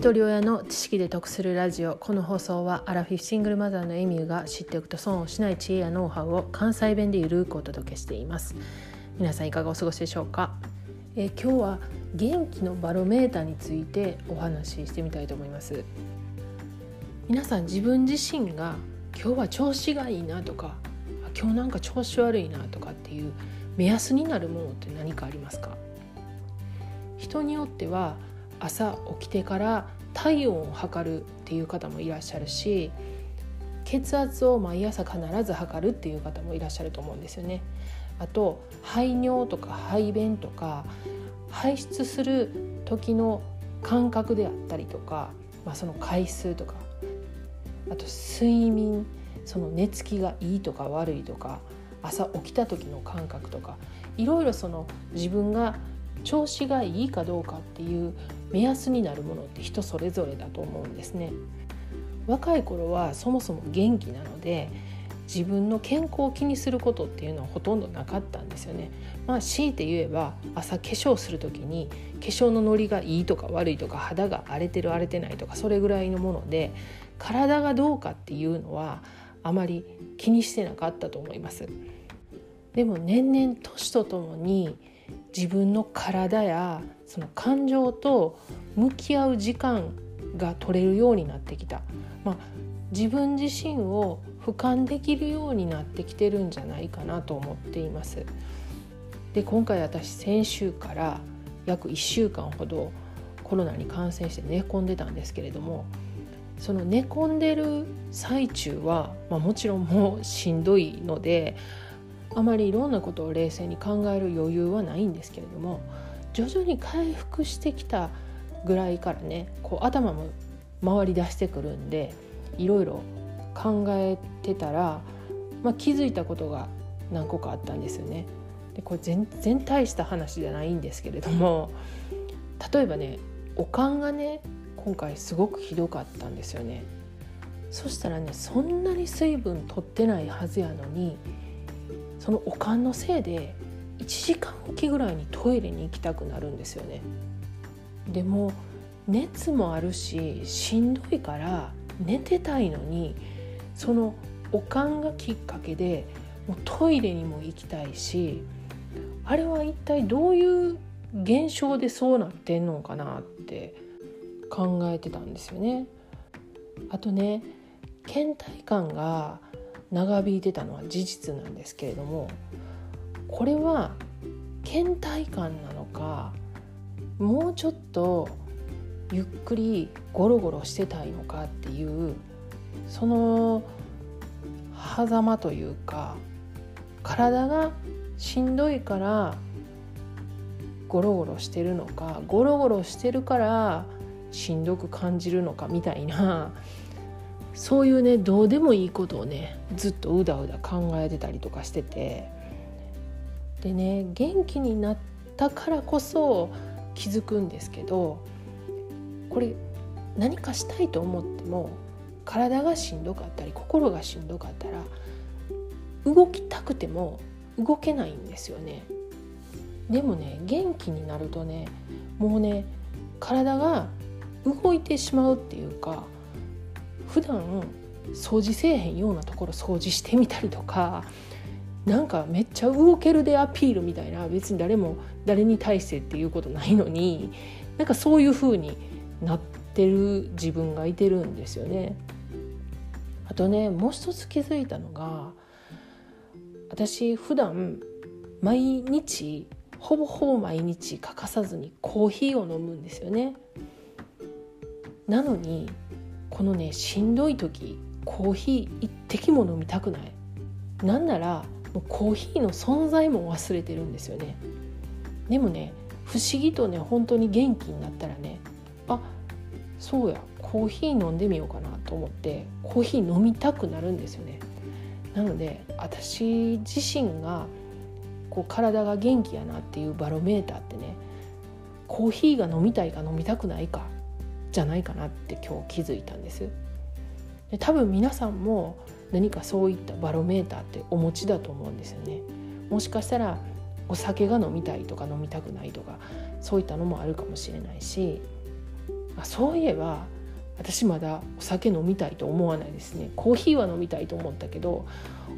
一人親の知識で得するラジオ。この放送はアラフィフシングルマザーのエミューが知っておくと損をしない知恵やノウハウを関西弁でゆるくお届けしています。皆さんいかがお過ごしでしょうか、え、今日は元気のバロメーターについてお話ししてみたいと思います。皆さん自分自身が今日は調子がいいなとか今日なんか調子悪いなとかっていう目安になるものって何かありますか？人によっては朝起きてから体温を測るっていう方もいらっしゃるし血圧を毎朝必ず測るっていう方もいらっしゃると思うんですよね。あと排尿とか排便とか排出する時の感覚であったりとか、まあ、その回数とかあと睡眠その寝つきがいいとか悪いとか朝起きた時の感覚とかいろいろその自分が調子がいいかどうかっていう目安になるものって人それぞれだと思うんですね。若い頃はそもそも元気なので自分の健康を気にすることっていうのはほとんどなかったんですよね。まあ強いて言えば朝化粧する時に化粧のノリがいいとか悪いとか肌が荒れてる荒れてないとかそれぐらいのもので体がどうかっていうのはあまり気にしてなかったと思います。でも年々年とともに自分の体やその感情と向き合う時間が取れるようになってきた、まあ、自分自身を俯瞰できるようになってきてるんじゃないかなと思っています。で今回私先週から約1週間ほどコロナに感染して寝込んでたんですけれどもその寝込んでる最中は、まあ、もちろんもうしんどいのであまりいろんなことを冷静に考える余裕はないんですけれども徐々に回復してきたぐらいからねこう頭も回り出してくるんでいろいろ考えてたら、まあ、気づいたことが何個かあったんですよね。でこれ全然大した話じゃないんですけれども例えばねおかんがね今回すごくひどかったんですよね。そしたらねそんなに水分取ってないはずやのにそのおかんのせいで1時間おきぐらいにトイレに行きたくなるんですよね。でも熱もあるししんどいから寝てたいのにそのおかんがきっかけでもうトイレにも行きたいしあれは一体どういう現象でそうなってんのかなって考えてたんですよね。あとね倦怠感が長引いてたのは事実なんですけれどもこれは倦怠感なのかもうちょっとゆっくりゴロゴロしてたいのかっていうその狭間というか体がしんどいからゴロゴロしてるのかゴロゴロしてるからしんどく感じるのかみたいなそういうねどうでもいいことをねずっとうだうだ考えてたりとかしててでね元気になったからこそ気づくんですけどこれ何かしたいと思っても体がしんどかったり心がしんどかったら動きたくても動けないんですよね。でもね元気になるとねもうね体が動いてしまうっていうか普段掃除せえへんようなところ掃除してみたりとかなんかめっちゃ動けるでアピールみたいな別に誰も誰に対してっていうことないのになんかそういう風になってる自分がいてるんですよね。あとねもう一つ気づいたのが私普段毎日ほぼほぼ毎日欠かさずにコーヒーを飲むんですよね。なのにこのねしんどい時コーヒー一滴も飲みたくない。なんならもうコーヒーの存在も忘れてるんですよね。でもね不思議とね本当に元気になったらねあそうやコーヒー飲んでみようかなと思ってコーヒー飲みたくなるんですよね。なので私自身がこう体が元気やなっていうバロメーターってねコーヒーが飲みたいか飲みたくないかじゃないかなって今日気づいたんです。で多分皆さんも何かそういったバロメーターってお持ちだと思うんですよね。もしかしたらお酒が飲みたいとか飲みたくないとかそういったのもあるかもしれないしあ、そういえば私まだお酒飲みたいと思わないですね。コーヒーは飲みたいと思ったけど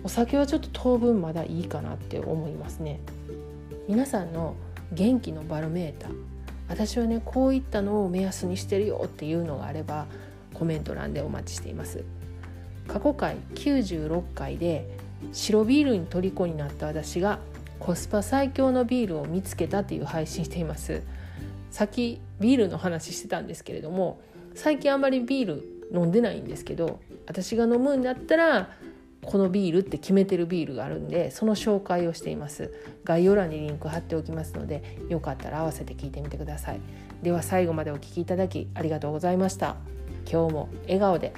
お酒はちょっと当分まだいいかなって思いますね。皆さんの元気のバロメーター私はねこういったのを目安にしてるよっていうのがあればコメント欄でお待ちしています。過去回96回で白ビールに虜になった私がコスパ最強のビールを見つけたっていう配信しています。さっきビールの話してたんですけれども最近あんまりビール飲んでないんですけど私が飲むんだったらこのビールって決めてるビールがあるんでその紹介をしています。概要欄にリンク貼っておきますのでよかったら合わせて聞いてみてください。では最後までお聴きいただきありがとうございました。今日も笑顔で。